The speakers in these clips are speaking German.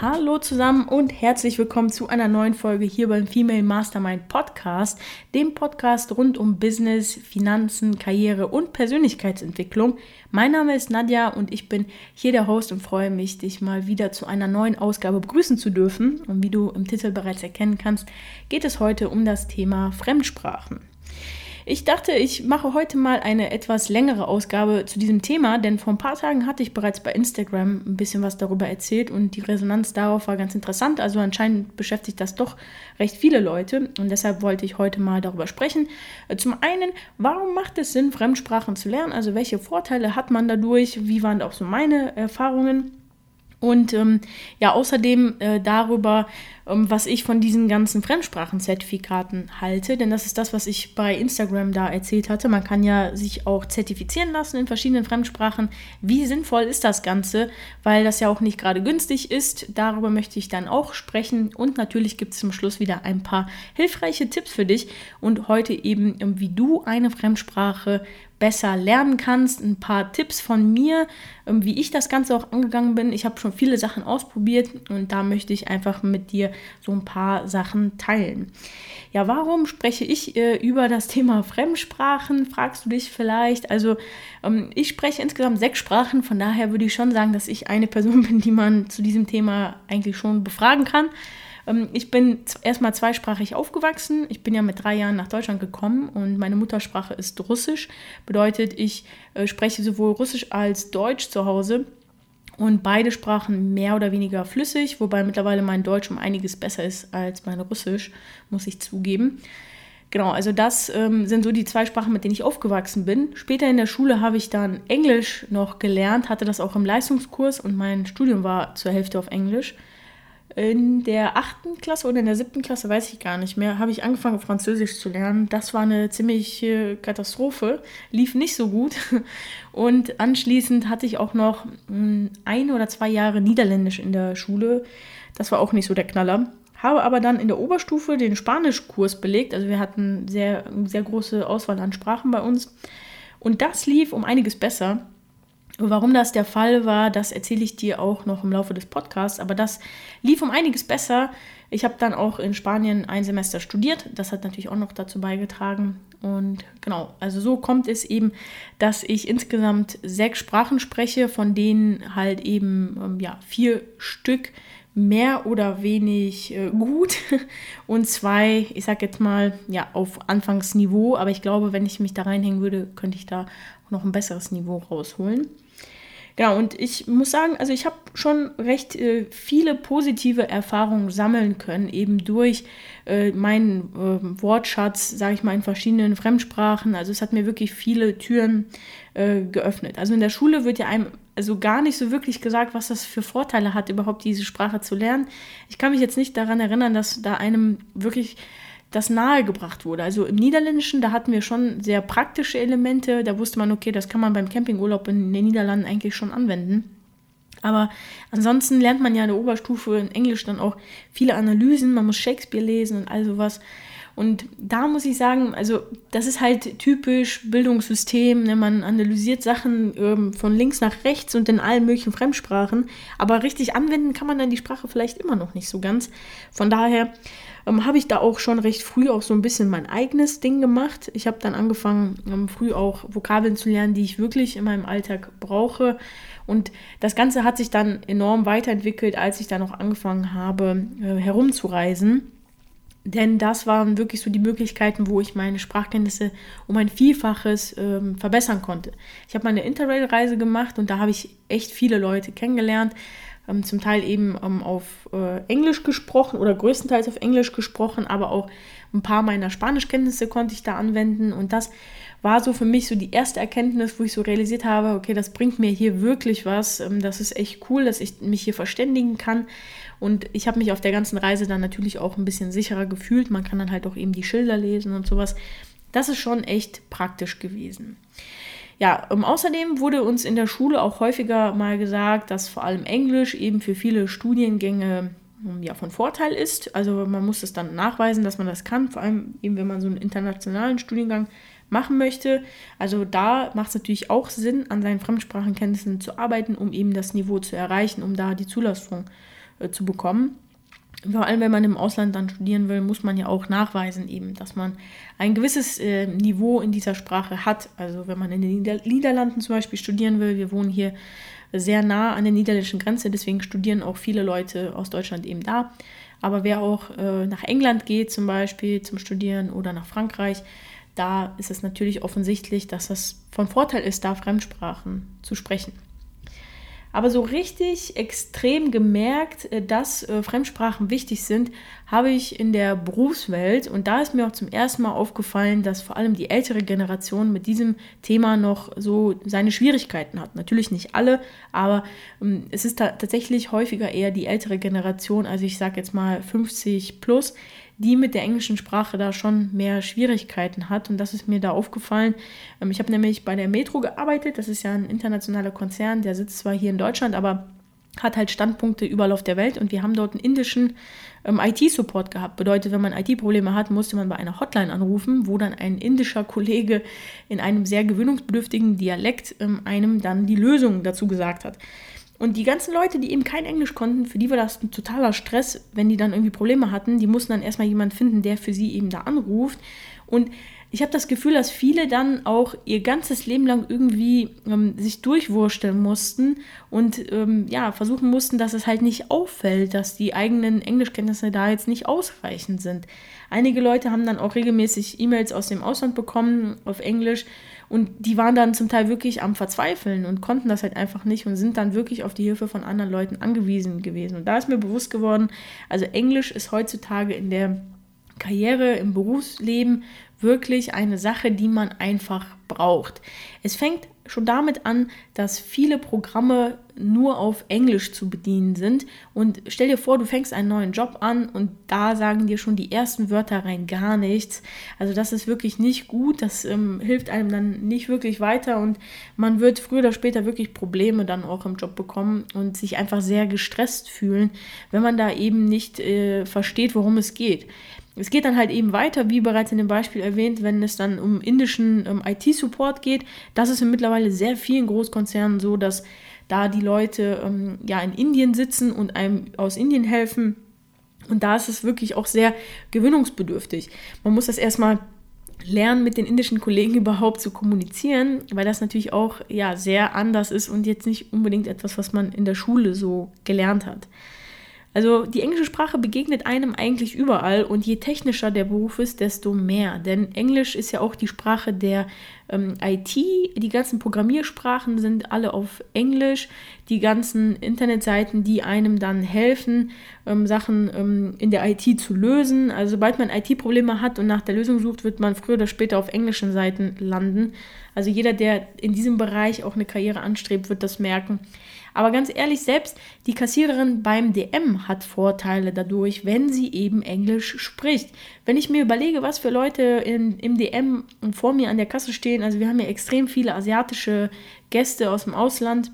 Hallo zusammen und herzlich willkommen zu einer neuen Folge hier beim Female Mastermind Podcast, dem Podcast rund um Business, Finanzen, Karriere und Persönlichkeitsentwicklung. Mein Name ist Nadja und ich bin hier der Host und freue mich, dich mal wieder zu einer neuen Ausgabe begrüßen zu dürfen. Und wie du im Titel bereits erkennen kannst, geht es heute um das Thema Fremdsprachen. Ich dachte, ich mache heute mal eine etwas längere Ausgabe zu diesem Thema, denn vor ein paar Tagen hatte ich bereits bei Instagram ein bisschen was darüber erzählt und die Resonanz darauf war ganz interessant. Also anscheinend beschäftigt das doch recht viele Leute und deshalb wollte ich heute mal darüber sprechen. Zum einen, warum macht es Sinn, Fremdsprachen zu lernen? Also welche Vorteile hat man dadurch? Wie waren auch so meine Erfahrungen? Und ähm, ja, außerdem äh, darüber, was ich von diesen ganzen Fremdsprachenzertifikaten halte, denn das ist das, was ich bei Instagram da erzählt hatte. Man kann ja sich auch zertifizieren lassen in verschiedenen Fremdsprachen. Wie sinnvoll ist das Ganze? Weil das ja auch nicht gerade günstig ist. Darüber möchte ich dann auch sprechen. Und natürlich gibt es zum Schluss wieder ein paar hilfreiche Tipps für dich. Und heute eben, ähm, wie du eine Fremdsprache besser lernen kannst. Ein paar Tipps von mir, ähm, wie ich das Ganze auch angegangen bin. Ich habe schon viele Sachen ausprobiert und da möchte ich einfach mit dir so ein paar Sachen teilen. Ja, warum spreche ich äh, über das Thema Fremdsprachen, fragst du dich vielleicht. Also ähm, ich spreche insgesamt sechs Sprachen, von daher würde ich schon sagen, dass ich eine Person bin, die man zu diesem Thema eigentlich schon befragen kann. Ähm, ich bin erstmal zweisprachig aufgewachsen. Ich bin ja mit drei Jahren nach Deutschland gekommen und meine Muttersprache ist Russisch. Bedeutet, ich äh, spreche sowohl Russisch als Deutsch zu Hause. Und beide Sprachen mehr oder weniger flüssig, wobei mittlerweile mein Deutsch um einiges besser ist als mein Russisch, muss ich zugeben. Genau, also das ähm, sind so die zwei Sprachen, mit denen ich aufgewachsen bin. Später in der Schule habe ich dann Englisch noch gelernt, hatte das auch im Leistungskurs und mein Studium war zur Hälfte auf Englisch in der achten Klasse oder in der siebten Klasse, weiß ich gar nicht mehr, habe ich angefangen, Französisch zu lernen. Das war eine ziemliche Katastrophe, lief nicht so gut. Und anschließend hatte ich auch noch hm, ein oder zwei Jahre Niederländisch in der Schule. Das war auch nicht so der Knaller. Habe aber dann in der Oberstufe den Spanischkurs belegt. Also wir hatten sehr, sehr große Auswahl an Sprachen bei uns. Und das lief um einiges besser. Warum das der Fall war, das erzähle ich dir auch noch im Laufe des Podcasts. Aber das lief um einiges besser. Ich habe dann auch in Spanien ein Semester studiert. Das hat natürlich auch noch dazu beigetragen. Und genau, also so kommt es eben, dass ich insgesamt sechs Sprachen spreche, von denen halt eben ähm, ja, vier Stück mehr oder wenig äh, gut und zwei, ich sag jetzt mal, ja, auf Anfangsniveau. Aber ich glaube, wenn ich mich da reinhängen würde, könnte ich da noch ein besseres Niveau rausholen. Genau, und ich muss sagen, also ich habe schon recht äh, viele positive Erfahrungen sammeln können, eben durch äh, meinen äh, Wortschatz, sage ich mal, in verschiedenen Fremdsprachen. Also es hat mir wirklich viele Türen äh, geöffnet. Also in der Schule wird ja einem also gar nicht so wirklich gesagt, was das für Vorteile hat, überhaupt diese Sprache zu lernen. Ich kann mich jetzt nicht daran erinnern, dass da einem wirklich das nahegebracht wurde. Also im Niederländischen, da hatten wir schon sehr praktische Elemente. Da wusste man, okay, das kann man beim Campingurlaub in den Niederlanden eigentlich schon anwenden. Aber ansonsten lernt man ja in der Oberstufe in Englisch dann auch viele Analysen. Man muss Shakespeare lesen und all sowas. Und da muss ich sagen, also das ist halt typisch Bildungssystem. Ne? Man analysiert Sachen ähm, von links nach rechts und in allen möglichen Fremdsprachen. Aber richtig anwenden kann man dann die Sprache vielleicht immer noch nicht so ganz. Von daher ähm, habe ich da auch schon recht früh auch so ein bisschen mein eigenes Ding gemacht. Ich habe dann angefangen, ähm, früh auch Vokabeln zu lernen, die ich wirklich in meinem Alltag brauche. Und das Ganze hat sich dann enorm weiterentwickelt, als ich dann auch angefangen habe, äh, herumzureisen. Denn das waren wirklich so die Möglichkeiten, wo ich meine Sprachkenntnisse um ein Vielfaches ähm, verbessern konnte. Ich habe meine Interrail-Reise gemacht und da habe ich echt viele Leute kennengelernt ähm, zum Teil eben ähm, auf äh, Englisch gesprochen oder größtenteils auf Englisch gesprochen, aber auch ein paar meiner Spanischkenntnisse konnte ich da anwenden und das war so für mich so die erste Erkenntnis, wo ich so realisiert habe, okay, das bringt mir hier wirklich was, ähm, das ist echt cool, dass ich mich hier verständigen kann und ich habe mich auf der ganzen Reise dann natürlich auch ein bisschen sicherer gefühlt, man kann dann halt auch eben die Schilder lesen und sowas. Das ist schon echt praktisch gewesen. Ja, ähm, außerdem wurde uns in der Schule auch häufiger mal gesagt, dass vor allem Englisch eben für viele Studiengänge ähm, ja, von Vorteil ist. Also man muss es dann nachweisen, dass man das kann, vor allem eben wenn man so einen internationalen Studiengang machen möchte. Also da macht es natürlich auch Sinn, an seinen Fremdsprachenkenntnissen zu arbeiten, um eben das Niveau zu erreichen, um da die Zulassung äh, zu bekommen. Vor allem, wenn man im Ausland dann studieren will, muss man ja auch nachweisen, eben, dass man ein gewisses äh, Niveau in dieser Sprache hat. Also, wenn man in den Nieder Niederlanden zum Beispiel studieren will, wir wohnen hier sehr nah an der niederländischen Grenze, deswegen studieren auch viele Leute aus Deutschland eben da. Aber wer auch äh, nach England geht, zum Beispiel zum Studieren oder nach Frankreich, da ist es natürlich offensichtlich, dass es von Vorteil ist, da Fremdsprachen zu sprechen. Aber so richtig extrem gemerkt, äh, dass äh, Fremdsprachen wichtig sind, habe ich in der Berufswelt. Und da ist mir auch zum ersten Mal aufgefallen, dass vor allem die ältere Generation mit diesem Thema noch so seine Schwierigkeiten hat. Natürlich nicht alle, aber ähm, es ist tatsächlich häufiger eher die ältere Generation, also ich sage jetzt mal 50 plus, die mit der englischen Sprache da schon mehr Schwierigkeiten hat. Und das ist mir da aufgefallen. Ähm, ich habe nämlich bei der Metro gearbeitet. Das ist ja ein internationaler Konzern, der sitzt zwar hier in Deutschland, aber hat halt Standpunkte überall auf der Welt und wir haben dort einen indischen ähm, IT-Support gehabt. Bedeutet, wenn man IT-Probleme hat, musste man bei einer Hotline anrufen, wo dann ein indischer Kollege in einem sehr gewöhnungsbedürftigen Dialekt ähm, einem dann die Lösung dazu gesagt hat. Und die ganzen Leute, die eben kein Englisch konnten, für die war das ein totaler Stress, wenn die dann irgendwie Probleme hatten. Die mussten dann erstmal jemanden finden, der für sie eben da anruft. Und ich habe das Gefühl, dass viele dann auch ihr ganzes Leben lang irgendwie ähm, sich durchwursteln mussten und ähm, ja, versuchen mussten, dass es halt nicht auffällt, dass die eigenen Englischkenntnisse da jetzt nicht ausreichend sind. Einige Leute haben dann auch regelmäßig E-Mails aus dem Ausland bekommen auf Englisch und die waren dann zum Teil wirklich am Verzweifeln und konnten das halt einfach nicht und sind dann wirklich auf die Hilfe von anderen Leuten angewiesen gewesen. Und da ist mir bewusst geworden, also Englisch ist heutzutage in der Karriere, im Berufsleben wirklich eine Sache, die man einfach braucht. Es fängt schon damit an, dass viele Programme nur auf Englisch zu bedienen sind. Und stell dir vor, du fängst einen neuen Job an und da sagen dir schon die ersten Wörter rein gar nichts. Also das ist wirklich nicht gut, das ähm, hilft einem dann nicht wirklich weiter und man wird früher oder später wirklich Probleme dann auch im Job bekommen und sich einfach sehr gestresst fühlen, wenn man da eben nicht äh, versteht, worum es geht. Es geht dann halt eben weiter, wie bereits in dem Beispiel erwähnt, wenn es dann um indischen ähm, IT-Support geht. Das ist mittlerweile sehr vielen Großkonzernen so, dass da die Leute ähm, ja in Indien sitzen und einem aus Indien helfen. Und da ist es wirklich auch sehr gewöhnungsbedürftig. Man muss das erstmal lernen, mit den indischen Kollegen überhaupt zu kommunizieren, weil das natürlich auch ja sehr anders ist und jetzt nicht unbedingt etwas, was man in der Schule so gelernt hat. Also die englische Sprache begegnet einem eigentlich überall und je technischer der Beruf ist, desto mehr. Denn Englisch ist ja auch die Sprache der ähm, IT. Die ganzen Programmiersprachen sind alle auf Englisch. Die ganzen Internetseiten, die einem dann helfen, ähm, Sachen ähm, in der IT zu lösen. Also sobald man IT-Probleme hat und nach der Lösung sucht, wird man früher oder später auf englischen Seiten landen. Also jeder, der in diesem Bereich auch eine Karriere anstrebt, wird das merken. Aber ganz ehrlich, selbst die Kassiererin beim DM hat Vorteile dadurch, wenn sie eben Englisch spricht. Wenn ich mir überlege, was für Leute in, im DM vor mir an der Kasse stehen, also wir haben ja extrem viele asiatische Gäste aus dem Ausland,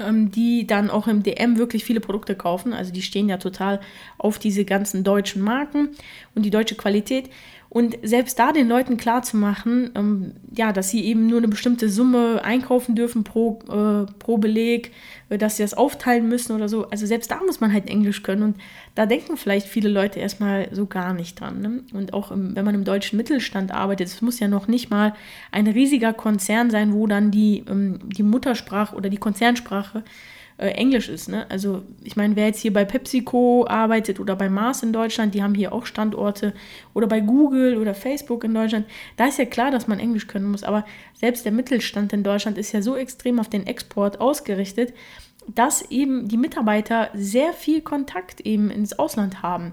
ähm, die dann auch im DM wirklich viele Produkte kaufen. Also die stehen ja total auf diese ganzen deutschen Marken und die deutsche Qualität. Und selbst da den Leuten klarzumachen, ähm, ja, dass sie eben nur eine bestimmte Summe einkaufen dürfen pro, äh, pro Beleg, äh, dass sie das aufteilen müssen oder so. Also selbst da muss man halt Englisch können. Und da denken vielleicht viele Leute erstmal so gar nicht dran. Ne? Und auch im, wenn man im deutschen Mittelstand arbeitet, es muss ja noch nicht mal ein riesiger Konzern sein, wo dann die, ähm, die Muttersprache oder die Konzernsprache äh, Englisch ist. Ne? Also ich meine, wer jetzt hier bei PepsiCo arbeitet oder bei Mars in Deutschland, die haben hier auch Standorte oder bei Google oder Facebook in Deutschland, da ist ja klar, dass man Englisch können muss. Aber selbst der Mittelstand in Deutschland ist ja so extrem auf den Export ausgerichtet, dass eben die Mitarbeiter sehr viel Kontakt eben ins Ausland haben.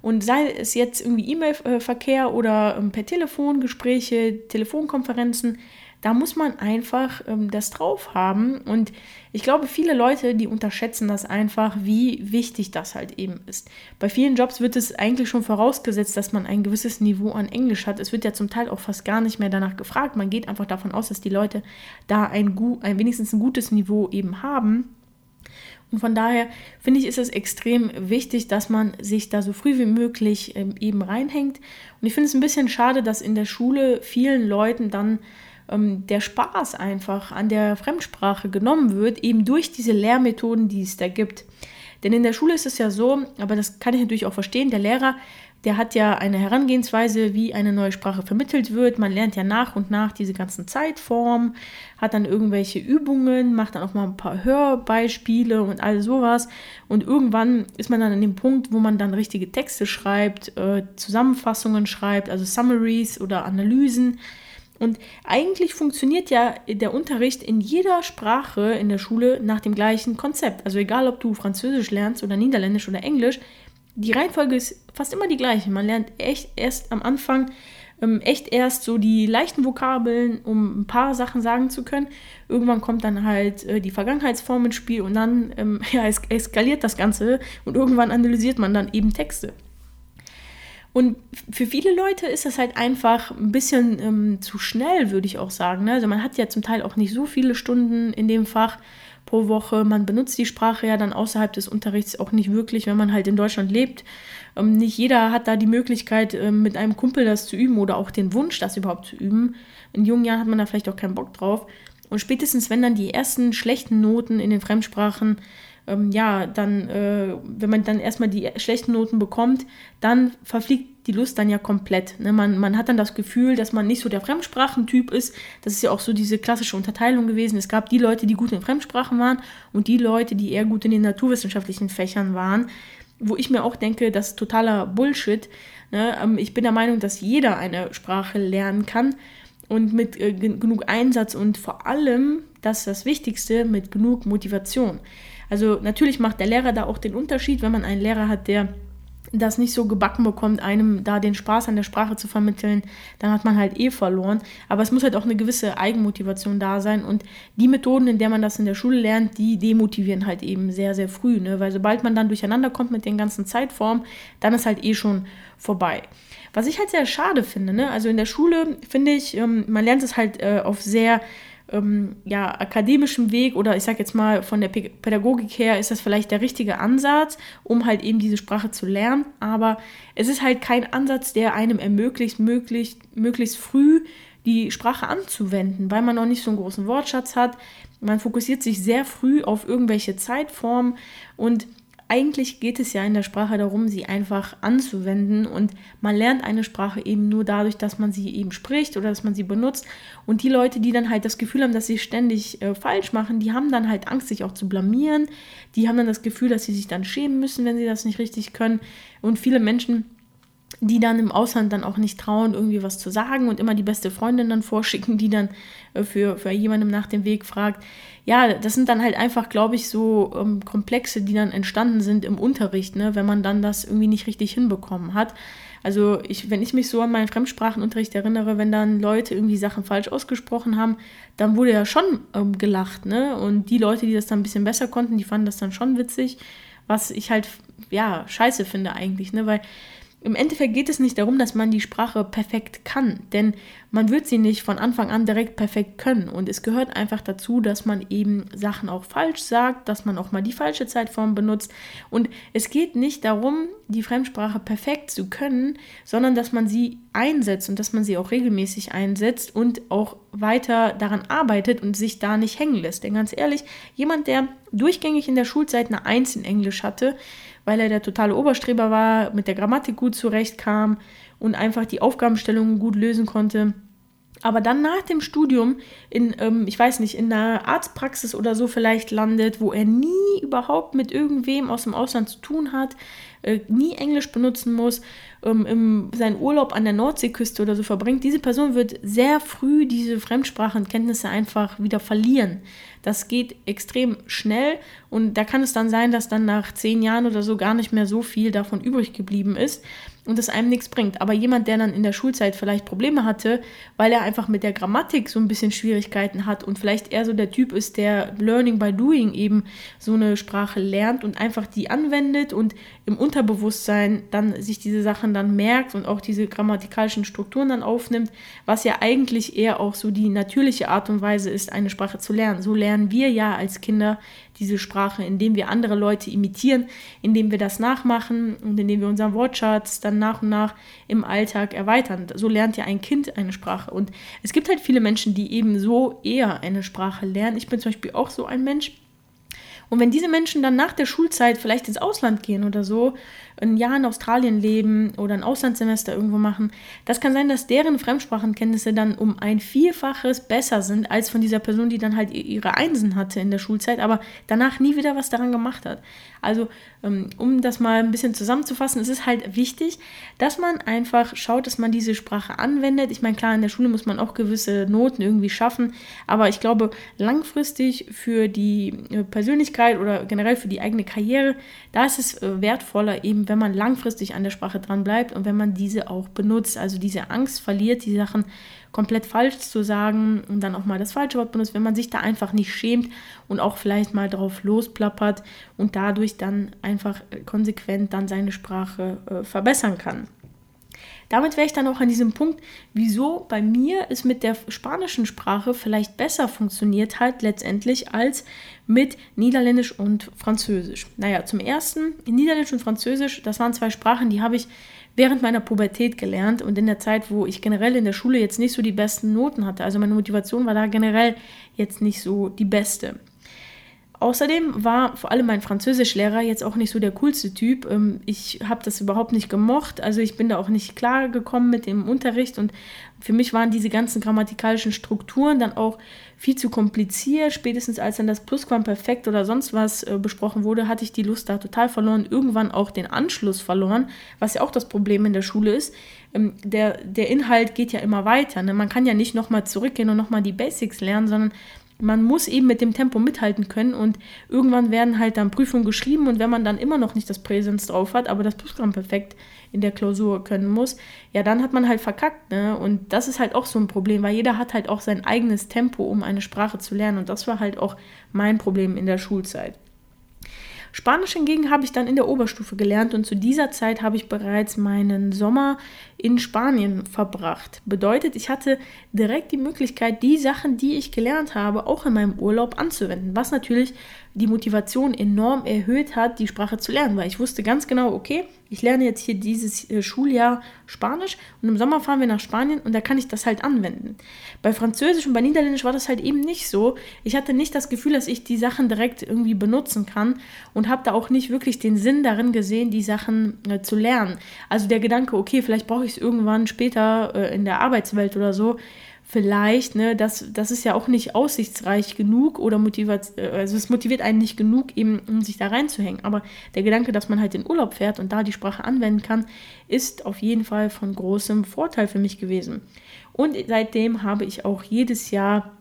Und sei es jetzt irgendwie E-Mail-Verkehr oder ähm, per Telefon, Gespräche, Telefonkonferenzen, da muss man einfach ähm, das drauf haben. Und ich glaube, viele Leute, die unterschätzen das einfach, wie wichtig das halt eben ist. Bei vielen Jobs wird es eigentlich schon vorausgesetzt, dass man ein gewisses Niveau an Englisch hat. Es wird ja zum Teil auch fast gar nicht mehr danach gefragt. Man geht einfach davon aus, dass die Leute da ein, ein wenigstens ein gutes Niveau eben haben. Und von daher finde ich, ist es extrem wichtig, dass man sich da so früh wie möglich ähm, eben reinhängt. Und ich finde es ein bisschen schade, dass in der Schule vielen Leuten dann ähm, der Spaß einfach an der Fremdsprache genommen wird, eben durch diese Lehrmethoden, die es da gibt. Denn in der Schule ist es ja so, aber das kann ich natürlich auch verstehen, der Lehrer, der hat ja eine Herangehensweise, wie eine neue Sprache vermittelt wird. Man lernt ja nach und nach diese ganzen Zeitformen, hat dann irgendwelche Übungen, macht dann auch mal ein paar Hörbeispiele und all sowas. Und irgendwann ist man dann an dem Punkt, wo man dann richtige Texte schreibt, äh, Zusammenfassungen schreibt, also Summaries oder Analysen. Und eigentlich funktioniert ja der Unterricht in jeder Sprache in der Schule nach dem gleichen Konzept. Also egal, ob du Französisch lernst oder Niederländisch oder Englisch, die Reihenfolge ist fast immer die gleiche. Man lernt echt erst am Anfang ähm, echt erst so die leichten Vokabeln, um ein paar Sachen sagen zu können. Irgendwann kommt dann halt äh, die Vergangenheitsform ins Spiel und dann ähm, ja, es eskaliert das Ganze und irgendwann analysiert man dann eben Texte. Und für viele Leute ist das halt einfach ein bisschen ähm, zu schnell, würde ich auch sagen. Ne? Also man hat ja zum Teil auch nicht so viele Stunden in dem Fach pro Woche. Man benutzt die Sprache ja dann außerhalb des Unterrichts auch nicht wirklich, wenn man halt in Deutschland lebt. Ähm, nicht jeder hat da die Möglichkeit, ähm, mit einem Kumpel das zu üben oder auch den Wunsch, das überhaupt zu üben. In jungen Jahren hat man da vielleicht auch keinen Bock drauf. Und spätestens, wenn dann die ersten schlechten Noten in den Fremdsprachen ähm, ja, dann, äh, wenn man dann erstmal die schlechten Noten bekommt, dann verfliegt die Lust dann ja komplett. Ne? Man, man hat dann das Gefühl, dass man nicht so der Fremdsprachentyp ist. Das ist ja auch so diese klassische Unterteilung gewesen. Es gab die Leute, die gut in Fremdsprachen waren und die Leute, die eher gut in den naturwissenschaftlichen Fächern waren. Wo ich mir auch denke, das ist totaler Bullshit. Ne? Ähm, ich bin der Meinung, dass jeder eine Sprache lernen kann und mit äh, genug Einsatz und vor allem, das ist das Wichtigste, mit genug Motivation. Also natürlich macht der Lehrer da auch den Unterschied, wenn man einen Lehrer hat, der das nicht so gebacken bekommt, einem da den Spaß an der Sprache zu vermitteln, dann hat man halt eh verloren. Aber es muss halt auch eine gewisse Eigenmotivation da sein. Und die Methoden, in der man das in der Schule lernt, die demotivieren halt eben sehr, sehr früh. Ne? Weil sobald man dann durcheinander kommt mit den ganzen Zeitformen, dann ist halt eh schon vorbei. Was ich halt sehr schade finde, ne? also in der Schule finde ich, ähm, man lernt es halt äh, auf sehr ähm, ja, akademischem Weg oder ich sage jetzt mal von der Pädagogik her ist das vielleicht der richtige Ansatz, um halt eben diese Sprache zu lernen. Aber es ist halt kein Ansatz, der einem ermöglicht, möglichst, möglichst früh die Sprache anzuwenden, weil man noch nicht so einen großen Wortschatz hat. Man fokussiert sich sehr früh auf irgendwelche Zeitformen und eigentlich geht es ja in der Sprache darum, sie einfach anzuwenden und man lernt eine Sprache eben nur dadurch, dass man sie eben spricht oder dass man sie benutzt. Und die Leute, die dann halt das Gefühl haben, dass sie ständig äh, falsch machen, die haben dann halt Angst, sich auch zu blamieren. Die haben dann das Gefühl, dass sie sich dann schämen müssen, wenn sie das nicht richtig können. Und viele Menschen die dann im Ausland dann auch nicht trauen, irgendwie was zu sagen und immer die beste Freundin dann vorschicken, die dann äh, für, für jemandem nach dem Weg fragt. Ja, das sind dann halt einfach, glaube ich, so ähm, Komplexe, die dann entstanden sind im Unterricht, ne, wenn man dann das irgendwie nicht richtig hinbekommen hat. Also ich, wenn ich mich so an meinen Fremdsprachenunterricht erinnere, wenn dann Leute irgendwie Sachen falsch ausgesprochen haben, dann wurde ja schon ähm, gelacht, ne? Und die Leute, die das dann ein bisschen besser konnten, die fanden das dann schon witzig, was ich halt, ja, scheiße finde eigentlich, ne? Weil im Endeffekt geht es nicht darum, dass man die Sprache perfekt kann, denn man wird sie nicht von Anfang an direkt perfekt können. Und es gehört einfach dazu, dass man eben Sachen auch falsch sagt, dass man auch mal die falsche Zeitform benutzt. Und es geht nicht darum, die Fremdsprache perfekt zu können, sondern dass man sie einsetzt und dass man sie auch regelmäßig einsetzt und auch weiter daran arbeitet und sich da nicht hängen lässt. Denn ganz ehrlich, jemand, der durchgängig in der Schulzeit eine Eins in Englisch hatte, weil er der totale Oberstreber war, mit der Grammatik gut zurechtkam und einfach die Aufgabenstellungen gut lösen konnte. Aber dann nach dem Studium in, ähm, ich weiß nicht, in einer Arztpraxis oder so vielleicht landet, wo er nie überhaupt mit irgendwem aus dem Ausland zu tun hat, äh, nie Englisch benutzen muss, ähm, im, seinen Urlaub an der Nordseeküste oder so verbringt, diese Person wird sehr früh diese Fremdsprachenkenntnisse einfach wieder verlieren. Das geht extrem schnell und da kann es dann sein, dass dann nach zehn Jahren oder so gar nicht mehr so viel davon übrig geblieben ist und es einem nichts bringt. Aber jemand, der dann in der Schulzeit vielleicht Probleme hatte, weil er einfach mit der Grammatik so ein bisschen Schwierigkeiten hat und vielleicht eher so der Typ ist, der Learning by Doing eben so eine Sprache lernt und einfach die anwendet und im Unterbewusstsein dann sich diese Sachen dann merkt und auch diese grammatikalischen Strukturen dann aufnimmt, was ja eigentlich eher auch so die natürliche Art und Weise ist, eine Sprache zu lernen. So lernen wir ja als Kinder diese Sprache, indem wir andere Leute imitieren, indem wir das nachmachen und indem wir unseren Wortschatz dann nach und nach im Alltag erweitern. So lernt ja ein Kind eine Sprache. Und es gibt halt viele Menschen, die eben so eher eine Sprache lernen. Ich bin zum Beispiel auch so ein Mensch. Und wenn diese Menschen dann nach der Schulzeit vielleicht ins Ausland gehen oder so, ein Jahr in Australien leben oder ein Auslandssemester irgendwo machen, das kann sein, dass deren Fremdsprachenkenntnisse dann um ein Vielfaches besser sind als von dieser Person, die dann halt ihre Einsen hatte in der Schulzeit, aber danach nie wieder was daran gemacht hat. Also, ähm, um das mal ein bisschen zusammenzufassen, es ist halt wichtig, dass man einfach schaut, dass man diese Sprache anwendet. Ich meine, klar, in der Schule muss man auch gewisse Noten irgendwie schaffen, aber ich glaube, langfristig für die äh, Persönlichkeit oder generell für die eigene Karriere, da ist es äh, wertvoller, eben wenn man langfristig an der Sprache dran bleibt und wenn man diese auch benutzt. Also diese Angst verliert, die Sachen komplett falsch zu sagen und dann auch mal das falsche Wort benutzt, wenn man sich da einfach nicht schämt und auch vielleicht mal drauf losplappert und dadurch dann einfach konsequent dann seine Sprache äh, verbessern kann. Damit wäre ich dann auch an diesem Punkt, wieso bei mir es mit der spanischen Sprache vielleicht besser funktioniert hat letztendlich als mit Niederländisch und Französisch. Naja, zum ersten, Niederländisch und Französisch, das waren zwei Sprachen, die habe ich während meiner Pubertät gelernt und in der Zeit, wo ich generell in der Schule jetzt nicht so die besten Noten hatte. Also meine Motivation war da generell jetzt nicht so die beste. Außerdem war vor allem mein Französischlehrer jetzt auch nicht so der coolste Typ. Ähm, ich habe das überhaupt nicht gemocht. Also ich bin da auch nicht klar gekommen mit dem Unterricht und für mich waren diese ganzen grammatikalischen Strukturen dann auch viel zu kompliziert. Spätestens als dann das Plusquamperfekt oder sonst was äh, besprochen wurde, hatte ich die Lust da total verloren. Irgendwann auch den Anschluss verloren, was ja auch das Problem in der Schule ist. Ähm, der, der Inhalt geht ja immer weiter. Ne? Man kann ja nicht nochmal zurückgehen und nochmal die Basics lernen, sondern man muss eben mit dem Tempo mithalten können und irgendwann werden halt dann Prüfungen geschrieben und wenn man dann immer noch nicht das Präsens drauf hat, aber das perfekt in der Klausur können muss, ja, dann hat man halt verkackt, ne? Und das ist halt auch so ein Problem, weil jeder hat halt auch sein eigenes Tempo, um eine Sprache zu lernen und das war halt auch mein Problem in der Schulzeit. Spanisch hingegen habe ich dann in der Oberstufe gelernt und zu dieser Zeit habe ich bereits meinen Sommer in Spanien verbracht. Bedeutet, ich hatte direkt die Möglichkeit, die Sachen, die ich gelernt habe, auch in meinem Urlaub anzuwenden, was natürlich die Motivation enorm erhöht hat, die Sprache zu lernen, weil ich wusste ganz genau, okay, ich lerne jetzt hier dieses äh, Schuljahr Spanisch und im Sommer fahren wir nach Spanien und da kann ich das halt anwenden. Bei Französisch und bei Niederländisch war das halt eben nicht so. Ich hatte nicht das Gefühl, dass ich die Sachen direkt irgendwie benutzen kann und habe da auch nicht wirklich den Sinn darin gesehen, die Sachen äh, zu lernen. Also der Gedanke, okay, vielleicht brauche ich es irgendwann später äh, in der Arbeitswelt oder so, vielleicht, ne, das, das ist ja auch nicht aussichtsreich genug oder motiviert, äh, also es motiviert einen nicht genug, eben, um sich da reinzuhängen. Aber der Gedanke, dass man halt in Urlaub fährt und da die Sprache anwenden kann, ist auf jeden Fall von großem Vorteil für mich gewesen. Und seitdem habe ich auch jedes Jahr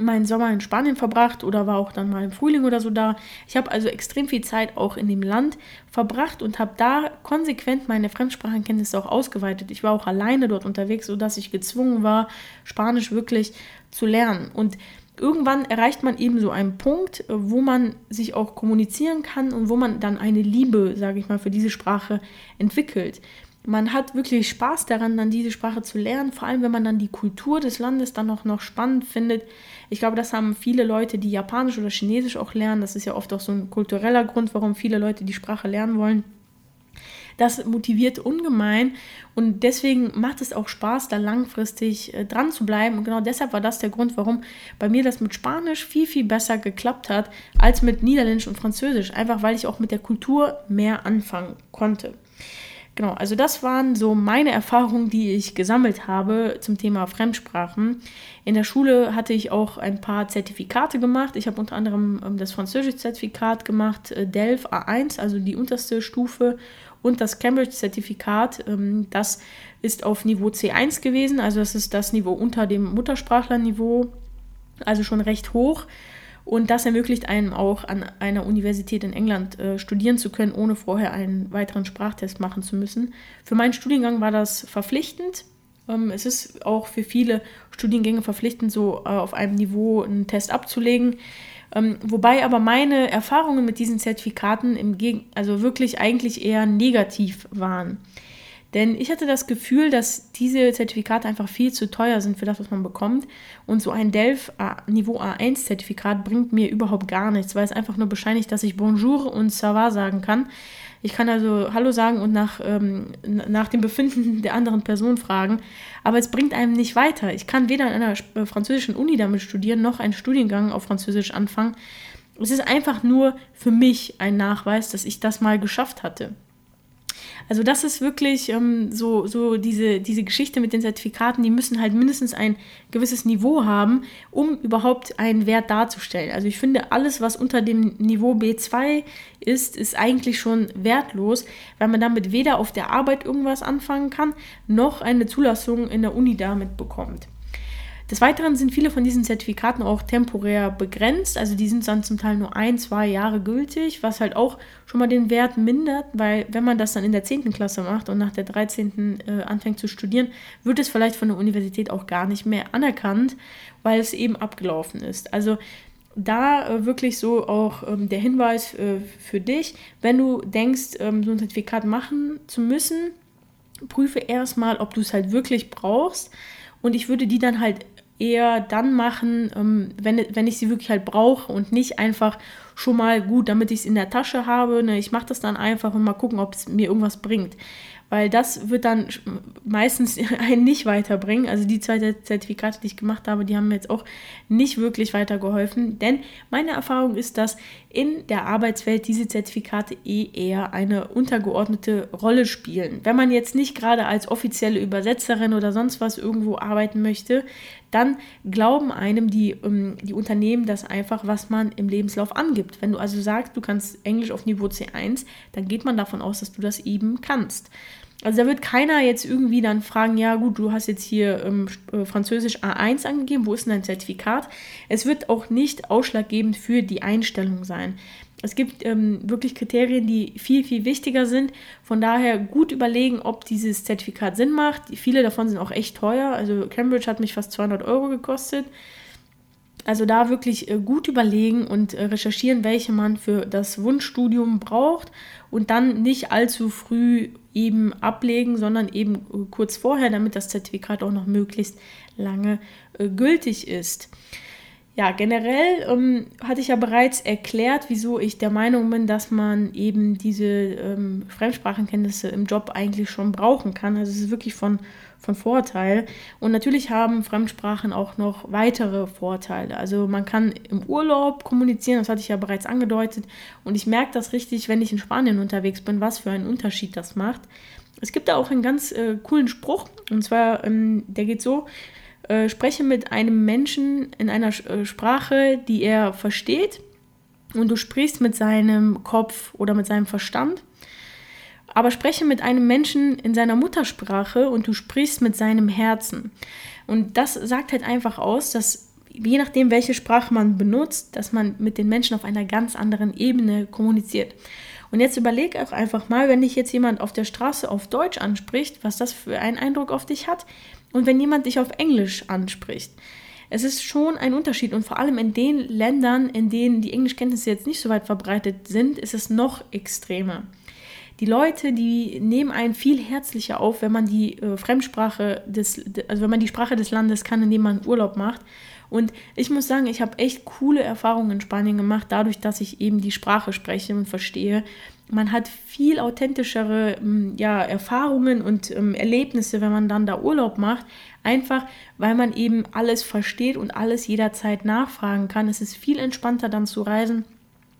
meinen Sommer in Spanien verbracht oder war auch dann mal im Frühling oder so da. Ich habe also extrem viel Zeit auch in dem Land verbracht und habe da konsequent meine Fremdsprachenkenntnisse auch ausgeweitet. Ich war auch alleine dort unterwegs, sodass ich gezwungen war, Spanisch wirklich zu lernen. Und irgendwann erreicht man eben so einen Punkt, wo man sich auch kommunizieren kann und wo man dann eine Liebe, sage ich mal, für diese Sprache entwickelt man hat wirklich Spaß daran, dann diese Sprache zu lernen, vor allem wenn man dann die Kultur des Landes dann auch noch spannend findet. Ich glaube, das haben viele Leute, die Japanisch oder Chinesisch auch lernen. Das ist ja oft auch so ein kultureller Grund, warum viele Leute die Sprache lernen wollen. Das motiviert ungemein und deswegen macht es auch Spaß, da langfristig äh, dran zu bleiben. Und genau deshalb war das der Grund, warum bei mir das mit Spanisch viel, viel besser geklappt hat als mit Niederländisch und Französisch. Einfach weil ich auch mit der Kultur mehr anfangen konnte. Genau, also das waren so meine Erfahrungen, die ich gesammelt habe zum Thema Fremdsprachen. In der Schule hatte ich auch ein paar Zertifikate gemacht. Ich habe unter anderem ähm, das Französisch-Zertifikat gemacht, äh, DELF A1, also die unterste Stufe, und das Cambridge-Zertifikat. Ähm, das ist auf Niveau C1 gewesen, also das ist das Niveau unter dem Muttersprachlerniveau, also schon recht hoch. Und das ermöglicht einem auch an einer Universität in England äh, studieren zu können, ohne vorher einen weiteren Sprachtest machen zu müssen. Für meinen Studiengang war das verpflichtend. Ähm, es ist auch für viele Studiengänge verpflichtend, so äh, auf einem Niveau einen Test abzulegen. Ähm, wobei aber meine Erfahrungen mit diesen Zertifikaten im Geg also wirklich eigentlich eher negativ waren. Denn ich hatte das Gefühl, dass diese Zertifikate einfach viel zu teuer sind für das, was man bekommt. Und so ein Delf Niveau A1 Zertifikat bringt mir überhaupt gar nichts, weil es einfach nur bescheinigt, dass ich Bonjour und va sagen kann. Ich kann also Hallo sagen und nach, ähm, nach dem Befinden der anderen Person fragen, aber es bringt einem nicht weiter. Ich kann weder in einer äh, französischen Uni damit studieren, noch einen Studiengang auf Französisch anfangen. Es ist einfach nur für mich ein Nachweis, dass ich das mal geschafft hatte. Also das ist wirklich ähm, so, so diese, diese Geschichte mit den Zertifikaten, die müssen halt mindestens ein gewisses Niveau haben, um überhaupt einen Wert darzustellen. Also ich finde, alles, was unter dem Niveau B2 ist, ist eigentlich schon wertlos, weil man damit weder auf der Arbeit irgendwas anfangen kann, noch eine Zulassung in der Uni damit bekommt. Des Weiteren sind viele von diesen Zertifikaten auch temporär begrenzt, also die sind dann zum Teil nur ein, zwei Jahre gültig, was halt auch schon mal den Wert mindert, weil wenn man das dann in der 10. Klasse macht und nach der 13. Äh, anfängt zu studieren, wird es vielleicht von der Universität auch gar nicht mehr anerkannt, weil es eben abgelaufen ist. Also da äh, wirklich so auch ähm, der Hinweis äh, für dich, wenn du denkst, ähm, so ein Zertifikat machen zu müssen, prüfe erstmal, ob du es halt wirklich brauchst. Und ich würde die dann halt eher dann machen, ähm, wenn, wenn ich sie wirklich halt brauche und nicht einfach schon mal gut, damit ich es in der Tasche habe. Ne, ich mache das dann einfach und mal gucken, ob es mir irgendwas bringt weil das wird dann meistens einen nicht weiterbringen. Also die zwei Zertifikate, die ich gemacht habe, die haben mir jetzt auch nicht wirklich weitergeholfen, denn meine Erfahrung ist, dass in der Arbeitswelt diese Zertifikate eh eher eine untergeordnete Rolle spielen. Wenn man jetzt nicht gerade als offizielle Übersetzerin oder sonst was irgendwo arbeiten möchte, dann glauben einem die, um, die Unternehmen das einfach, was man im Lebenslauf angibt. Wenn du also sagst, du kannst Englisch auf Niveau C1, dann geht man davon aus, dass du das eben kannst. Also da wird keiner jetzt irgendwie dann fragen, ja gut, du hast jetzt hier ähm, äh, Französisch A1 angegeben, wo ist denn dein Zertifikat? Es wird auch nicht ausschlaggebend für die Einstellung sein. Es gibt ähm, wirklich Kriterien, die viel, viel wichtiger sind. Von daher gut überlegen, ob dieses Zertifikat Sinn macht. Viele davon sind auch echt teuer. Also Cambridge hat mich fast 200 Euro gekostet. Also da wirklich äh, gut überlegen und äh, recherchieren, welche man für das Wunschstudium braucht und dann nicht allzu früh eben ablegen, sondern eben äh, kurz vorher, damit das Zertifikat auch noch möglichst lange gültig ist. Ja, generell ähm, hatte ich ja bereits erklärt, wieso ich der Meinung bin, dass man eben diese ähm, Fremdsprachenkenntnisse im Job eigentlich schon brauchen kann. Also es ist wirklich von, von Vorteil. Und natürlich haben Fremdsprachen auch noch weitere Vorteile. Also man kann im Urlaub kommunizieren, das hatte ich ja bereits angedeutet. Und ich merke das richtig, wenn ich in Spanien unterwegs bin, was für einen Unterschied das macht. Es gibt da auch einen ganz äh, coolen Spruch, und zwar, ähm, der geht so, äh, spreche mit einem Menschen in einer äh, Sprache, die er versteht und du sprichst mit seinem Kopf oder mit seinem Verstand. Aber spreche mit einem Menschen in seiner Muttersprache und du sprichst mit seinem Herzen. Und das sagt halt einfach aus, dass je nachdem, welche Sprache man benutzt, dass man mit den Menschen auf einer ganz anderen Ebene kommuniziert. Und jetzt überleg auch einfach mal, wenn dich jetzt jemand auf der Straße auf Deutsch anspricht, was das für einen Eindruck auf dich hat. Und wenn jemand dich auf Englisch anspricht. Es ist schon ein Unterschied und vor allem in den Ländern, in denen die Englischkenntnisse jetzt nicht so weit verbreitet sind, ist es noch extremer. Die Leute, die nehmen einen viel herzlicher auf, wenn man die äh, Fremdsprache des, also wenn man die Sprache des Landes kann, in dem man Urlaub macht. Und ich muss sagen, ich habe echt coole Erfahrungen in Spanien gemacht, dadurch, dass ich eben die Sprache spreche und verstehe man hat viel authentischere ähm, ja, Erfahrungen und ähm, Erlebnisse, wenn man dann da Urlaub macht. Einfach, weil man eben alles versteht und alles jederzeit nachfragen kann. Es ist viel entspannter dann zu reisen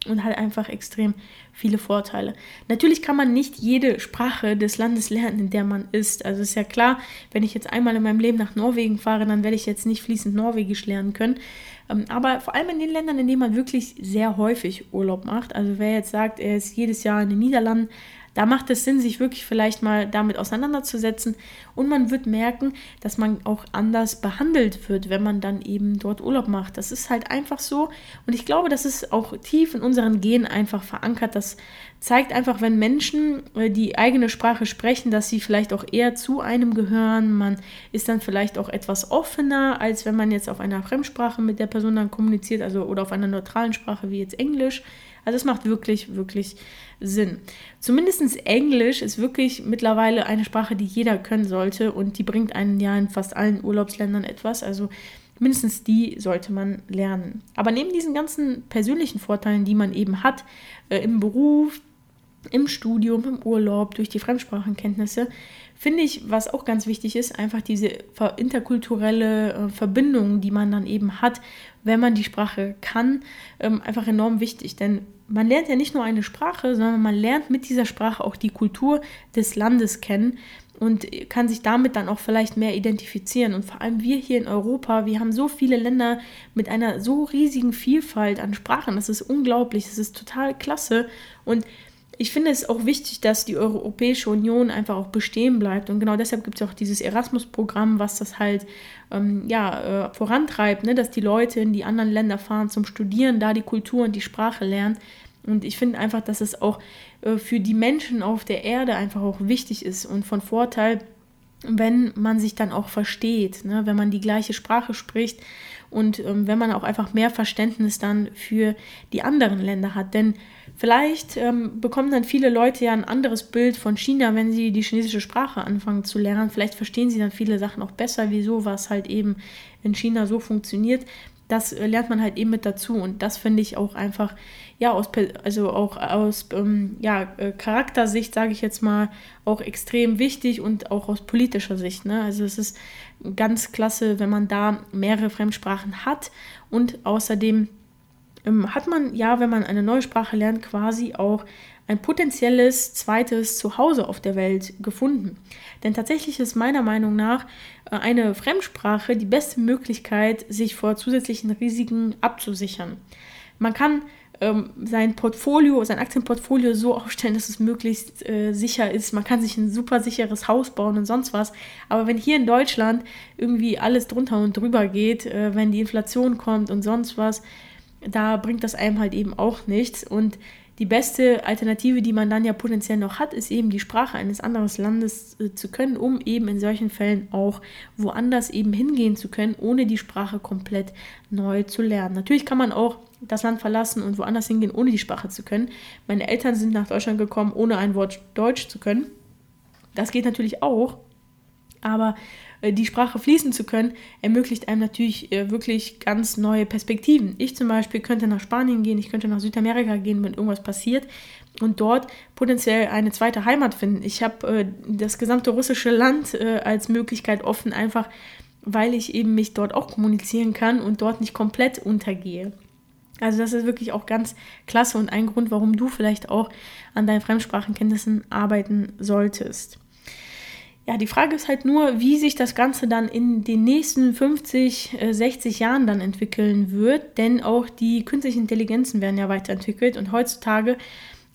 und hat einfach extrem viele Vorteile. Natürlich kann man nicht jede Sprache des Landes lernen, in der man ist. Also ist ja klar, wenn ich jetzt einmal in meinem Leben nach Norwegen fahre, dann werde ich jetzt nicht fließend Norwegisch lernen können. Ähm, aber vor allem in den Ländern, in denen man wirklich sehr häufig Urlaub macht. Also wer jetzt sagt, er ist jedes Jahr in den Niederlanden, da macht es Sinn, sich wirklich vielleicht mal damit auseinanderzusetzen und man wird merken, dass man auch anders behandelt wird, wenn man dann eben dort Urlaub macht. Das ist halt einfach so und ich glaube, das ist auch tief in unseren Genen einfach verankert. Das zeigt einfach, wenn Menschen äh, die eigene Sprache sprechen, dass sie vielleicht auch eher zu einem gehören. Man ist dann vielleicht auch etwas offener, als wenn man jetzt auf einer Fremdsprache mit der Person dann kommuniziert, also oder auf einer neutralen Sprache wie jetzt Englisch. Also es macht wirklich, wirklich Sinn. Zumindest Englisch ist wirklich mittlerweile eine Sprache, die jeder können sollte und die bringt einen ja in fast allen Urlaubsländern etwas. Also mindestens die sollte man lernen. Aber neben diesen ganzen persönlichen Vorteilen, die man eben hat, äh, im Beruf, im Studium, im Urlaub, durch die Fremdsprachenkenntnisse, finde ich, was auch ganz wichtig ist, einfach diese interkulturelle äh, Verbindung, die man dann eben hat, wenn man die Sprache kann, ähm, einfach enorm wichtig. Denn man lernt ja nicht nur eine Sprache, sondern man lernt mit dieser Sprache auch die Kultur des Landes kennen und kann sich damit dann auch vielleicht mehr identifizieren. Und vor allem wir hier in Europa, wir haben so viele Länder mit einer so riesigen Vielfalt an Sprachen. Das ist unglaublich, das ist total klasse. Und ich finde es auch wichtig, dass die Europäische Union einfach auch bestehen bleibt. Und genau deshalb gibt es auch dieses Erasmus-Programm, was das halt ähm, ja, äh, vorantreibt, ne? dass die Leute in die anderen Länder fahren zum Studieren, da die Kultur und die Sprache lernen. Und ich finde einfach, dass es auch äh, für die Menschen auf der Erde einfach auch wichtig ist und von Vorteil, wenn man sich dann auch versteht, ne? wenn man die gleiche Sprache spricht und ähm, wenn man auch einfach mehr Verständnis dann für die anderen Länder hat. Denn vielleicht ähm, bekommen dann viele Leute ja ein anderes Bild von China, wenn sie die chinesische Sprache anfangen zu lernen. Vielleicht verstehen sie dann viele Sachen auch besser, wieso was halt eben in China so funktioniert. Das äh, lernt man halt eben mit dazu und das finde ich auch einfach ja, aus, also auch aus ähm, ja, äh, Charaktersicht, sage ich jetzt mal, auch extrem wichtig und auch aus politischer Sicht. Ne? Also es ist ganz klasse, wenn man da mehrere Fremdsprachen hat und außerdem ähm, hat man ja, wenn man eine neue Sprache lernt, quasi auch ein potenzielles zweites Zuhause auf der Welt gefunden. Denn tatsächlich ist meiner Meinung nach äh, eine Fremdsprache die beste Möglichkeit, sich vor zusätzlichen Risiken abzusichern. Man kann ähm, sein Portfolio, sein Aktienportfolio so aufstellen, dass es möglichst äh, sicher ist. Man kann sich ein super sicheres Haus bauen und sonst was. Aber wenn hier in Deutschland irgendwie alles drunter und drüber geht, äh, wenn die Inflation kommt und sonst was, da bringt das einem halt eben auch nichts. Und die beste Alternative, die man dann ja potenziell noch hat, ist eben die Sprache eines anderen Landes äh, zu können, um eben in solchen Fällen auch woanders eben hingehen zu können, ohne die Sprache komplett neu zu lernen. Natürlich kann man auch das Land verlassen und woanders hingehen, ohne die Sprache zu können. Meine Eltern sind nach Deutschland gekommen, ohne ein Wort Deutsch zu können. Das geht natürlich auch, aber äh, die Sprache fließen zu können, ermöglicht einem natürlich äh, wirklich ganz neue Perspektiven. Ich zum Beispiel könnte nach Spanien gehen, ich könnte nach Südamerika gehen, wenn irgendwas passiert und dort potenziell eine zweite Heimat finden. Ich habe äh, das gesamte russische Land als Möglichkeit offen, einfach weil ich eben mich dort auch kommunizieren kann und dort nicht komplett untergehe. Also das ist wirklich auch ganz klasse und ein Grund, warum du vielleicht auch an deinen Fremdsprachenkenntnissen arbeiten solltest. Ja, die Frage ist halt nur, wie sich das Ganze dann in den nächsten 50, 60 äh, Jahren dann entwickeln wird, denn auch die künstlichen Intelligenzen werden ja weiterentwickelt und heutzutage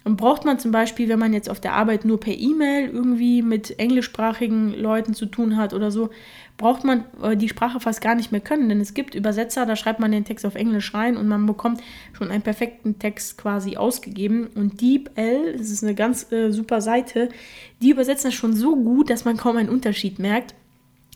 braucht man zum Beispiel, wenn man jetzt auf der Arbeit nur per E-Mail irgendwie mit englischsprachigen Leuten zu tun hat oder so, braucht man äh, die Sprache fast gar nicht mehr können, denn es gibt Übersetzer, da schreibt man den Text auf Englisch rein und man bekommt schon einen perfekten Text quasi ausgegeben. Und DeepL, das ist eine ganz äh, super Seite, die übersetzen das schon so gut, dass man kaum einen Unterschied merkt.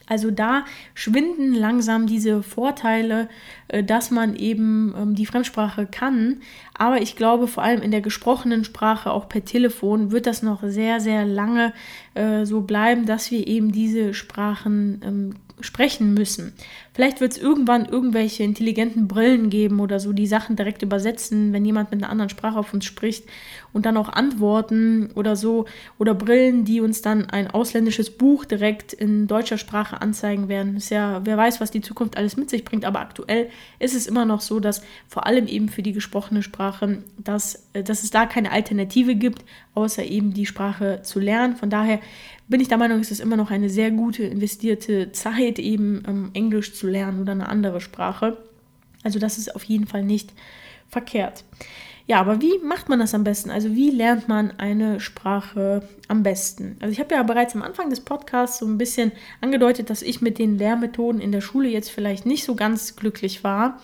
Also da schwinden langsam diese Vorteile, äh, dass man eben ähm, die Fremdsprache kann. Aber ich glaube, vor allem in der gesprochenen Sprache, auch per Telefon, wird das noch sehr, sehr lange äh, so bleiben, dass wir eben diese Sprachen ähm, sprechen müssen. Vielleicht wird es irgendwann irgendwelche intelligenten Brillen geben oder so, die Sachen direkt übersetzen, wenn jemand mit einer anderen Sprache auf uns spricht und dann auch antworten oder so. Oder Brillen, die uns dann ein ausländisches Buch direkt in deutscher Sprache anzeigen werden. Ist ja, wer weiß, was die Zukunft alles mit sich bringt, aber aktuell ist es immer noch so, dass vor allem eben für die gesprochene Sprache, dass, äh, dass es da keine Alternative gibt, außer eben die Sprache zu lernen. Von daher bin ich der Meinung, es ist immer noch eine sehr gute investierte Zeit, eben ähm, Englisch zu lernen oder eine andere Sprache. Also das ist auf jeden Fall nicht verkehrt. Ja, aber wie macht man das am besten? Also wie lernt man eine Sprache am besten? Also ich habe ja bereits am Anfang des Podcasts so ein bisschen angedeutet, dass ich mit den Lehrmethoden in der Schule jetzt vielleicht nicht so ganz glücklich war.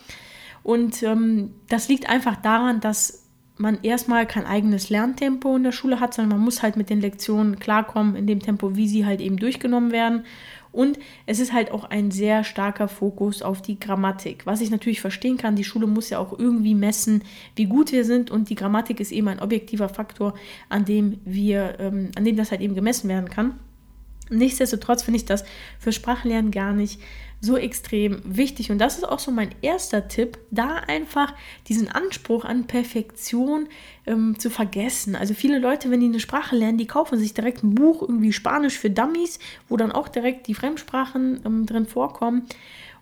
Und ähm, das liegt einfach daran, dass man erstmal kein eigenes Lerntempo in der Schule hat, sondern man muss halt mit den Lektionen klarkommen in dem Tempo, wie sie halt eben durchgenommen werden. Und es ist halt auch ein sehr starker Fokus auf die Grammatik. Was ich natürlich verstehen kann, die Schule muss ja auch irgendwie messen, wie gut wir sind. Und die Grammatik ist eben ein objektiver Faktor, an dem wir, ähm, an dem das halt eben gemessen werden kann. Nichtsdestotrotz finde ich das für Sprachenlernen gar nicht so extrem wichtig. Und das ist auch so mein erster Tipp, da einfach diesen Anspruch an Perfektion ähm, zu vergessen. Also viele Leute, wenn die eine Sprache lernen, die kaufen sich direkt ein Buch, irgendwie Spanisch für Dummies, wo dann auch direkt die Fremdsprachen ähm, drin vorkommen.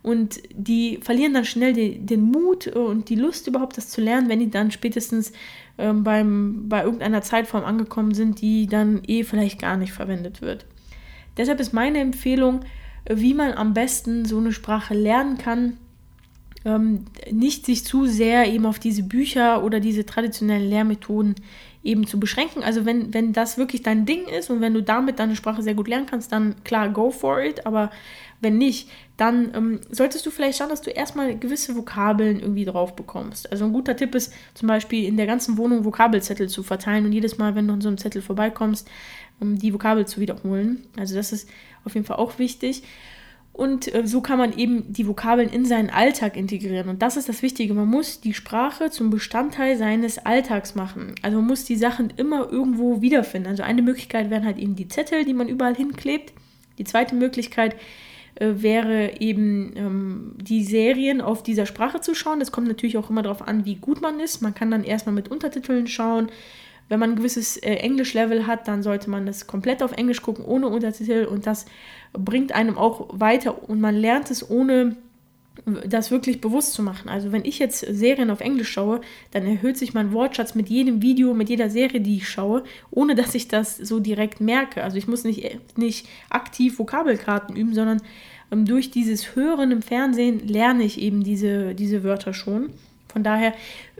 Und die verlieren dann schnell die, den Mut und die Lust überhaupt, das zu lernen, wenn die dann spätestens ähm, beim, bei irgendeiner Zeitform angekommen sind, die dann eh vielleicht gar nicht verwendet wird. Deshalb ist meine Empfehlung, wie man am besten so eine Sprache lernen kann, ähm, nicht sich zu sehr eben auf diese Bücher oder diese traditionellen Lehrmethoden eben zu beschränken. Also wenn, wenn das wirklich dein Ding ist und wenn du damit deine Sprache sehr gut lernen kannst, dann klar, go for it. Aber wenn nicht, dann ähm, solltest du vielleicht schauen, dass du erstmal gewisse Vokabeln irgendwie drauf bekommst. Also ein guter Tipp ist zum Beispiel in der ganzen Wohnung Vokabelzettel zu verteilen und jedes Mal, wenn du an so einem Zettel vorbeikommst, um die Vokabel zu wiederholen. Also das ist auf jeden Fall auch wichtig. Und äh, so kann man eben die Vokabeln in seinen Alltag integrieren. Und das ist das Wichtige. Man muss die Sprache zum Bestandteil seines Alltags machen. Also man muss die Sachen immer irgendwo wiederfinden. Also eine Möglichkeit wären halt eben die Zettel, die man überall hinklebt. Die zweite Möglichkeit äh, wäre eben ähm, die Serien auf dieser Sprache zu schauen. Das kommt natürlich auch immer darauf an, wie gut man ist. Man kann dann erstmal mit Untertiteln schauen. Wenn man ein gewisses äh, Englisch-Level hat, dann sollte man das komplett auf Englisch gucken, ohne Untertitel. Und das bringt einem auch weiter und man lernt es ohne das wirklich bewusst zu machen. Also wenn ich jetzt Serien auf Englisch schaue, dann erhöht sich mein Wortschatz mit jedem Video, mit jeder Serie, die ich schaue, ohne dass ich das so direkt merke. Also ich muss nicht, nicht aktiv Vokabelkarten üben, sondern ähm, durch dieses Hören im Fernsehen lerne ich eben diese, diese Wörter schon. Von daher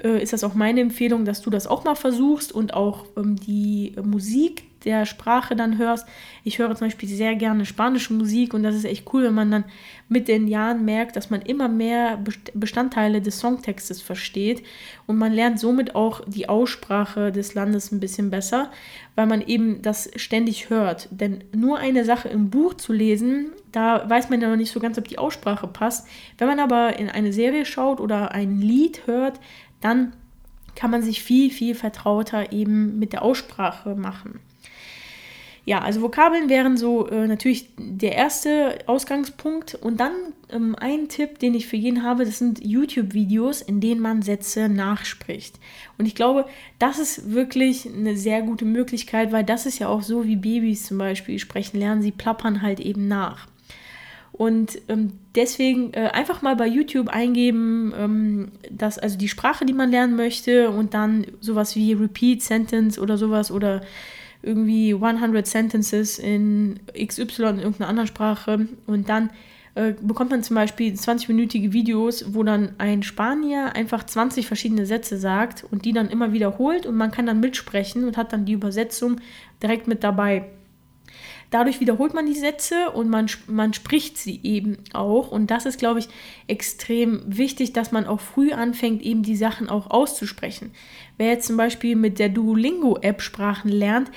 äh, ist das auch meine Empfehlung, dass du das auch mal versuchst und auch ähm, die Musik der Sprache dann hörst. Ich höre zum Beispiel sehr gerne spanische Musik und das ist echt cool, wenn man dann mit den Jahren merkt, dass man immer mehr Bestandteile des Songtextes versteht und man lernt somit auch die Aussprache des Landes ein bisschen besser, weil man eben das ständig hört. Denn nur eine Sache im Buch zu lesen, da weiß man ja noch nicht so ganz, ob die Aussprache passt. Wenn man aber in eine Serie schaut oder ein Lied hört, dann kann man sich viel, viel vertrauter eben mit der Aussprache machen. Ja, also Vokabeln wären so äh, natürlich der erste Ausgangspunkt. Und dann ähm, ein Tipp, den ich für jeden habe, das sind YouTube-Videos, in denen man Sätze nachspricht. Und ich glaube, das ist wirklich eine sehr gute Möglichkeit, weil das ist ja auch so, wie Babys zum Beispiel sprechen lernen. Sie plappern halt eben nach. Und ähm, deswegen äh, einfach mal bei YouTube eingeben, ähm, dass, also die Sprache, die man lernen möchte, und dann sowas wie Repeat Sentence oder sowas oder irgendwie 100 Sentences in XY in irgendeiner anderen Sprache und dann äh, bekommt man zum Beispiel 20-minütige Videos, wo dann ein Spanier einfach 20 verschiedene Sätze sagt und die dann immer wiederholt und man kann dann mitsprechen und hat dann die Übersetzung direkt mit dabei. Dadurch wiederholt man die Sätze und man, man spricht sie eben auch. Und das ist, glaube ich, extrem wichtig, dass man auch früh anfängt, eben die Sachen auch auszusprechen. Wer jetzt zum Beispiel mit der Duolingo-App Sprachen lernt,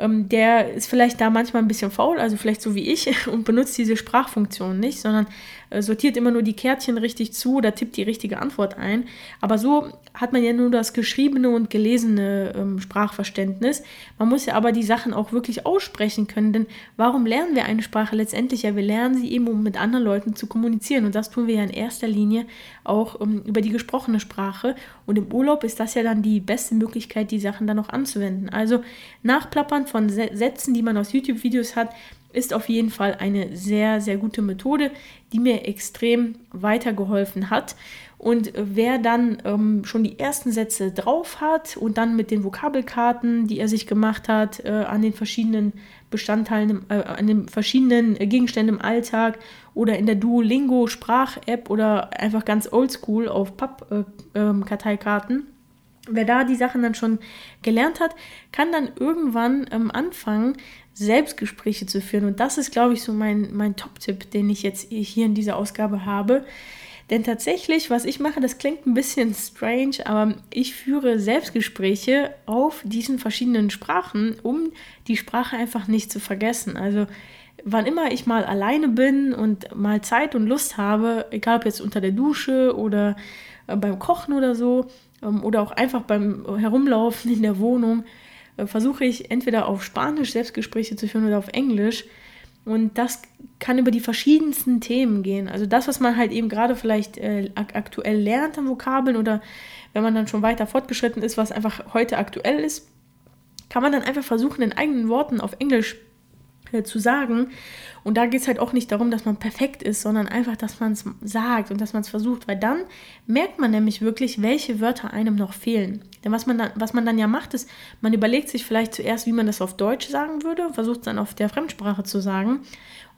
ähm, der ist vielleicht da manchmal ein bisschen faul, also vielleicht so wie ich, und benutzt diese Sprachfunktion nicht, sondern sortiert immer nur die Kärtchen richtig zu oder tippt die richtige Antwort ein. Aber so hat man ja nur das geschriebene und gelesene ähm, Sprachverständnis. Man muss ja aber die Sachen auch wirklich aussprechen können, denn warum lernen wir eine Sprache letztendlich? Ja, wir lernen sie eben, um mit anderen Leuten zu kommunizieren und das tun wir ja in erster Linie auch ähm, über die gesprochene Sprache. Und im Urlaub ist das ja dann die beste Möglichkeit, die Sachen dann auch anzuwenden. Also nachplappern von Sätzen, die man aus YouTube-Videos hat, ist auf jeden Fall eine sehr, sehr gute Methode, die mir extrem weitergeholfen hat. Und wer dann ähm, schon die ersten Sätze drauf hat und dann mit den Vokabelkarten, die er sich gemacht hat, äh, an den verschiedenen Bestandteilen, äh, an den verschiedenen Gegenständen im Alltag oder in der Duolingo Sprach-App oder einfach ganz oldschool auf Papp-Karteikarten, äh, Wer da die Sachen dann schon gelernt hat, kann dann irgendwann ähm, anfangen, Selbstgespräche zu führen. Und das ist, glaube ich, so mein, mein Top-Tipp, den ich jetzt hier in dieser Ausgabe habe. Denn tatsächlich, was ich mache, das klingt ein bisschen strange, aber ich führe Selbstgespräche auf diesen verschiedenen Sprachen, um die Sprache einfach nicht zu vergessen. Also wann immer ich mal alleine bin und mal Zeit und Lust habe, egal ob jetzt unter der Dusche oder äh, beim Kochen oder so, ähm, oder auch einfach beim Herumlaufen in der Wohnung, äh, versuche ich entweder auf Spanisch Selbstgespräche zu führen oder auf Englisch. Und das kann über die verschiedensten Themen gehen. Also das, was man halt eben gerade vielleicht äh, aktuell lernt an Vokabeln oder wenn man dann schon weiter fortgeschritten ist, was einfach heute aktuell ist, kann man dann einfach versuchen, in eigenen Worten auf Englisch äh, zu sagen. Und da geht es halt auch nicht darum, dass man perfekt ist, sondern einfach, dass man es sagt und dass man es versucht, weil dann merkt man nämlich wirklich, welche Wörter einem noch fehlen. Denn was man dann, was man dann ja macht, ist, man überlegt sich vielleicht zuerst, wie man das auf Deutsch sagen würde, versucht es dann auf der Fremdsprache zu sagen.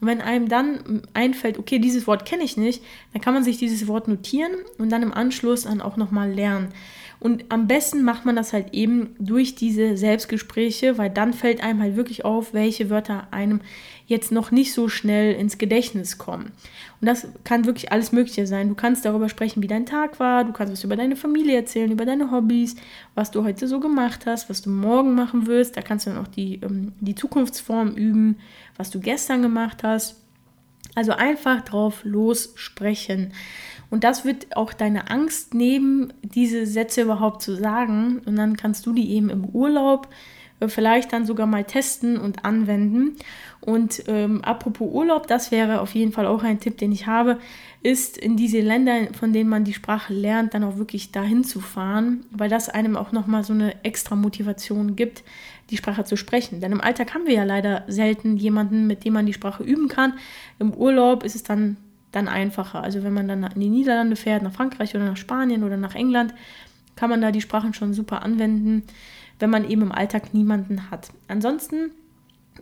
Und wenn einem dann einfällt, okay, dieses Wort kenne ich nicht, dann kann man sich dieses Wort notieren und dann im Anschluss dann auch nochmal lernen. Und am besten macht man das halt eben durch diese Selbstgespräche, weil dann fällt einem halt wirklich auf, welche Wörter einem jetzt noch nicht so schnell ins Gedächtnis kommen. Und das kann wirklich alles Mögliche sein. Du kannst darüber sprechen, wie dein Tag war, du kannst was über deine Familie erzählen, über deine Hobbys, was du heute so gemacht hast, was du morgen machen wirst. Da kannst du dann auch die, ähm, die Zukunftsform üben, was du gestern gemacht hast. Also einfach drauf lossprechen. Und das wird auch deine Angst nehmen, diese Sätze überhaupt zu sagen. Und dann kannst du die eben im Urlaub äh, vielleicht dann sogar mal testen und anwenden. Und ähm, apropos Urlaub, das wäre auf jeden Fall auch ein Tipp, den ich habe, ist in diese Länder, von denen man die Sprache lernt, dann auch wirklich dahin zu fahren, weil das einem auch nochmal so eine extra Motivation gibt, die Sprache zu sprechen. Denn im Alltag haben wir ja leider selten jemanden, mit dem man die Sprache üben kann. Im Urlaub ist es dann dann einfacher. Also wenn man dann in die Niederlande fährt, nach Frankreich oder nach Spanien oder nach England, kann man da die Sprachen schon super anwenden, wenn man eben im Alltag niemanden hat. Ansonsten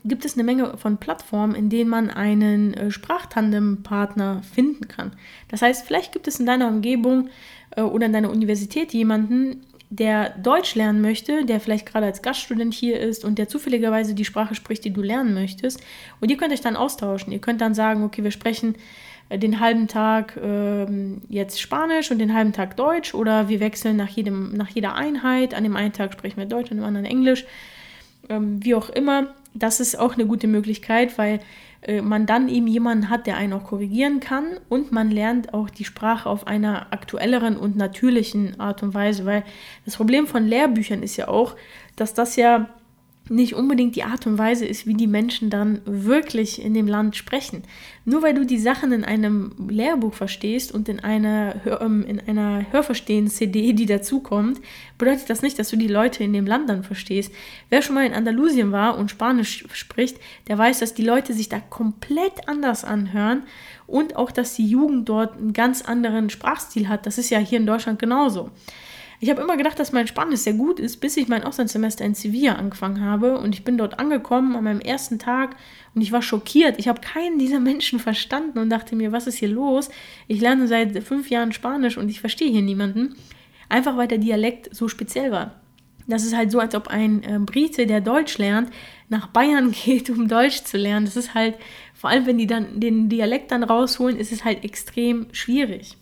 gibt es eine Menge von Plattformen, in denen man einen äh, Sprachtandempartner finden kann. Das heißt, vielleicht gibt es in deiner Umgebung äh, oder in deiner Universität jemanden, der Deutsch lernen möchte, der vielleicht gerade als Gaststudent hier ist und der zufälligerweise die Sprache spricht, die du lernen möchtest. Und ihr könnt euch dann austauschen. Ihr könnt dann sagen, okay, wir sprechen den halben Tag ähm, jetzt Spanisch und den halben Tag Deutsch oder wir wechseln nach, jedem, nach jeder Einheit. An dem einen Tag sprechen wir Deutsch, an dem anderen Englisch. Ähm, wie auch immer, das ist auch eine gute Möglichkeit, weil äh, man dann eben jemanden hat, der einen auch korrigieren kann und man lernt auch die Sprache auf einer aktuelleren und natürlichen Art und Weise, weil das Problem von Lehrbüchern ist ja auch, dass das ja nicht unbedingt die Art und Weise ist, wie die Menschen dann wirklich in dem Land sprechen. Nur weil du die Sachen in einem Lehrbuch verstehst und in einer, ähm, in einer Hörverstehen-CD, die dazukommt, bedeutet das nicht, dass du die Leute in dem Land dann verstehst. Wer schon mal in Andalusien war und Spanisch spricht, der weiß, dass die Leute sich da komplett anders anhören und auch, dass die Jugend dort einen ganz anderen Sprachstil hat. Das ist ja hier in Deutschland genauso. Ich habe immer gedacht, dass mein Spanisch sehr gut ist, bis ich mein Auslandssemester in Sevilla angefangen habe. Und ich bin dort angekommen an meinem ersten Tag und ich war schockiert. Ich habe keinen dieser Menschen verstanden und dachte mir, was ist hier los? Ich lerne seit fünf Jahren Spanisch und ich verstehe hier niemanden. Einfach weil der Dialekt so speziell war. Das ist halt so, als ob ein äh, Brite, der Deutsch lernt, nach Bayern geht, um Deutsch zu lernen. Das ist halt, vor allem wenn die dann den Dialekt dann rausholen, ist es halt extrem schwierig.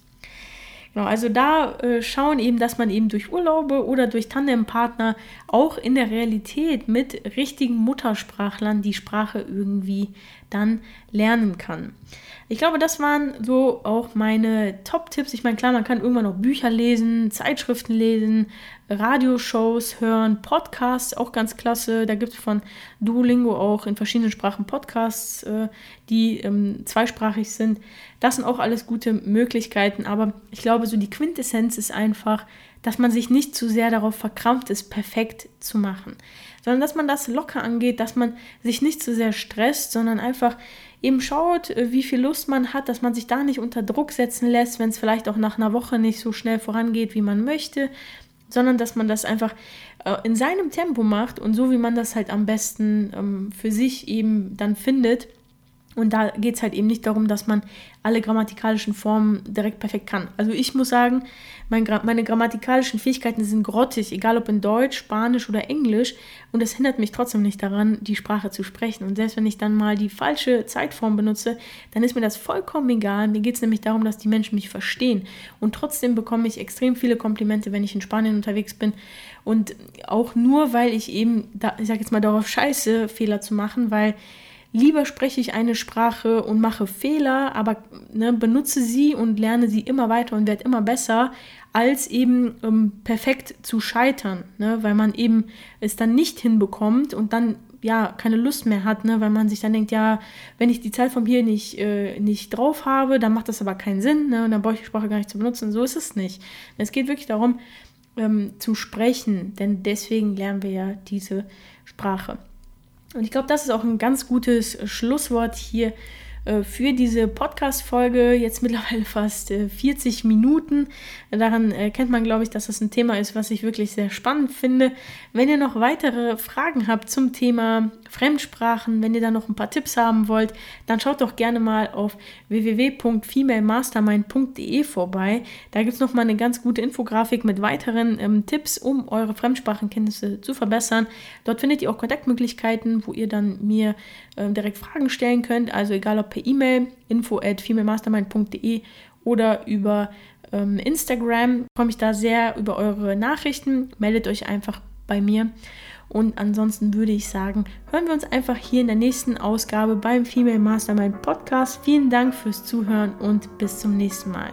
Genau, also da äh, schauen eben, dass man eben durch Urlaube oder durch Tandempartner auch in der Realität mit richtigen Muttersprachlern die Sprache irgendwie dann lernen kann. Ich glaube, das waren so auch meine Top-Tipps. Ich meine, klar, man kann irgendwann noch Bücher lesen, Zeitschriften lesen, Radioshows hören, Podcasts, auch ganz klasse. Da gibt es von Duolingo auch in verschiedenen Sprachen Podcasts, äh, die ähm, zweisprachig sind. Das sind auch alles gute Möglichkeiten. Aber ich glaube, so die Quintessenz ist einfach, dass man sich nicht zu sehr darauf verkrampft ist, perfekt zu machen, sondern dass man das locker angeht, dass man sich nicht zu sehr stresst, sondern einfach eben schaut, äh, wie viel Lust man hat, dass man sich da nicht unter Druck setzen lässt, wenn es vielleicht auch nach einer Woche nicht so schnell vorangeht, wie man möchte, sondern dass man das einfach äh, in seinem Tempo macht und so, wie man das halt am besten ähm, für sich eben dann findet. Und da geht es halt eben nicht darum, dass man alle grammatikalischen Formen direkt perfekt kann. Also ich muss sagen, mein, meine grammatikalischen Fähigkeiten sind grottig, egal ob in Deutsch, Spanisch oder Englisch. Und das hindert mich trotzdem nicht daran, die Sprache zu sprechen. Und selbst wenn ich dann mal die falsche Zeitform benutze, dann ist mir das vollkommen egal. Mir geht es nämlich darum, dass die Menschen mich verstehen. Und trotzdem bekomme ich extrem viele Komplimente, wenn ich in Spanien unterwegs bin. Und auch nur, weil ich eben, da, ich sage jetzt mal, darauf scheiße, Fehler zu machen, weil Lieber spreche ich eine Sprache und mache Fehler, aber ne, benutze sie und lerne sie immer weiter und werde immer besser, als eben ähm, perfekt zu scheitern, ne, weil man eben es dann nicht hinbekommt und dann ja, keine Lust mehr hat, ne? weil man sich dann denkt, ja, wenn ich die Zeit von hier nicht, äh, nicht drauf habe, dann macht das aber keinen Sinn ne? und dann brauche ich die Sprache gar nicht zu benutzen. So ist es nicht. Es geht wirklich darum, ähm, zu sprechen, denn deswegen lernen wir ja diese Sprache. Und ich glaube, das ist auch ein ganz gutes Schlusswort hier äh, für diese Podcast-Folge. Jetzt mittlerweile fast 40 äh, Minuten. Daran erkennt man, glaube ich, dass das ein Thema ist, was ich wirklich sehr spannend finde. Wenn ihr noch weitere Fragen habt zum Thema Fremdsprachen, wenn ihr da noch ein paar Tipps haben wollt, dann schaut doch gerne mal auf www.femalemastermind.de vorbei. Da gibt es nochmal eine ganz gute Infografik mit weiteren ähm, Tipps, um eure Fremdsprachenkenntnisse zu verbessern. Dort findet ihr auch Kontaktmöglichkeiten, wo ihr dann mir äh, direkt Fragen stellen könnt. Also egal ob per E-Mail, info at femalemastermind.de oder über ähm, Instagram. Komme ich da sehr über eure Nachrichten. Meldet euch einfach bei mir. Und ansonsten würde ich sagen, hören wir uns einfach hier in der nächsten Ausgabe beim Female Mastermind Podcast. Vielen Dank fürs Zuhören und bis zum nächsten Mal.